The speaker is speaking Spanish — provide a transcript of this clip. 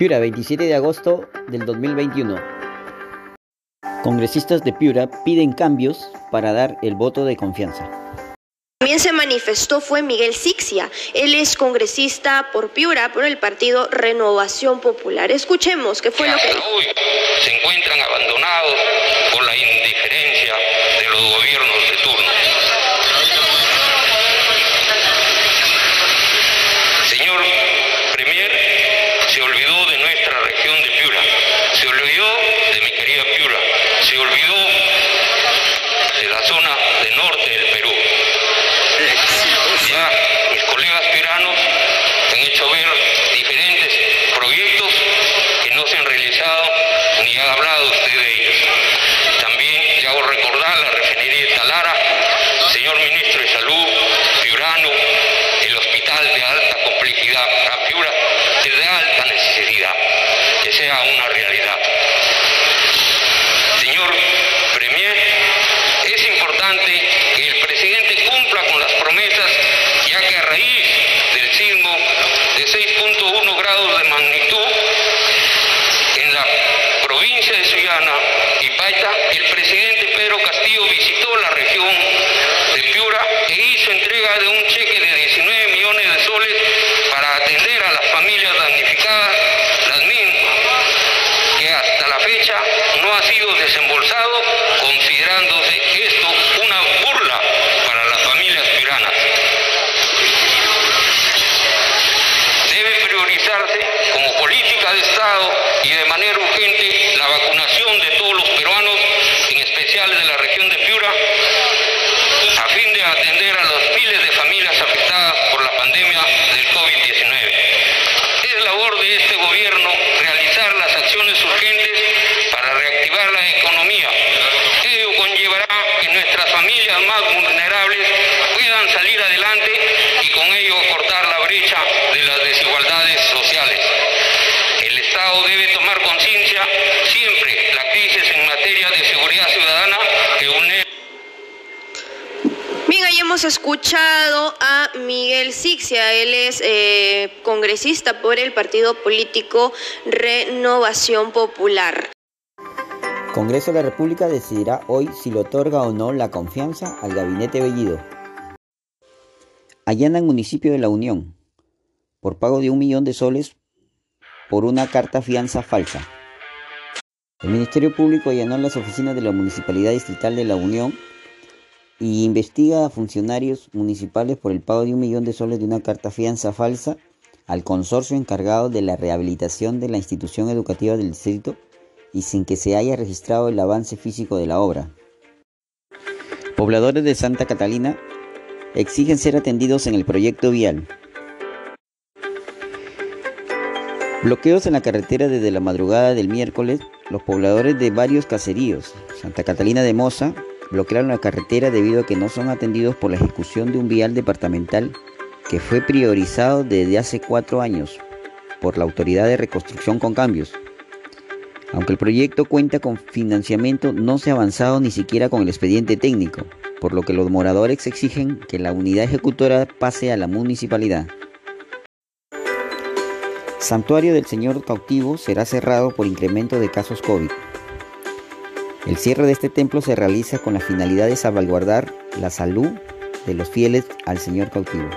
Piura, 27 de agosto del 2021. Congresistas de Piura piden cambios para dar el voto de confianza. También se manifestó fue Miguel Sixia. Él es congresista por Piura por el partido Renovación Popular. Escuchemos qué fue lo que hoy se encuentran abandonados por la indiferencia zona del norte de Sullana y Paita, el presidente Pedro Castillo visitó la región de Piura e hizo entrega de un cheque de 19 millones de soles para atender a las familias gobierno realizar las acciones urgentes para reactivar la economía. Ello conllevará que nuestras familias más vulnerables puedan salir adelante y con ello Hemos escuchado a Miguel Sixia, él es eh, congresista por el partido político Renovación Popular. Congreso de la República decidirá hoy si le otorga o no la confianza al gabinete Bellido. Allanan municipio de La Unión por pago de un millón de soles por una carta fianza falsa. El Ministerio Público allanó las oficinas de la Municipalidad Distrital de La Unión y investiga a funcionarios municipales por el pago de un millón de soles de una carta fianza falsa al consorcio encargado de la rehabilitación de la institución educativa del distrito y sin que se haya registrado el avance físico de la obra. Pobladores de Santa Catalina exigen ser atendidos en el proyecto vial. Bloqueos en la carretera desde la madrugada del miércoles, los pobladores de varios caseríos, Santa Catalina de Moza, bloquearon la carretera debido a que no son atendidos por la ejecución de un vial departamental que fue priorizado desde hace cuatro años por la Autoridad de Reconstrucción con Cambios. Aunque el proyecto cuenta con financiamiento, no se ha avanzado ni siquiera con el expediente técnico, por lo que los moradores exigen que la unidad ejecutora pase a la municipalidad. Santuario del Señor Cautivo será cerrado por incremento de casos COVID. El cierre de este templo se realiza con la finalidad de salvaguardar la salud de los fieles al Señor cautivo.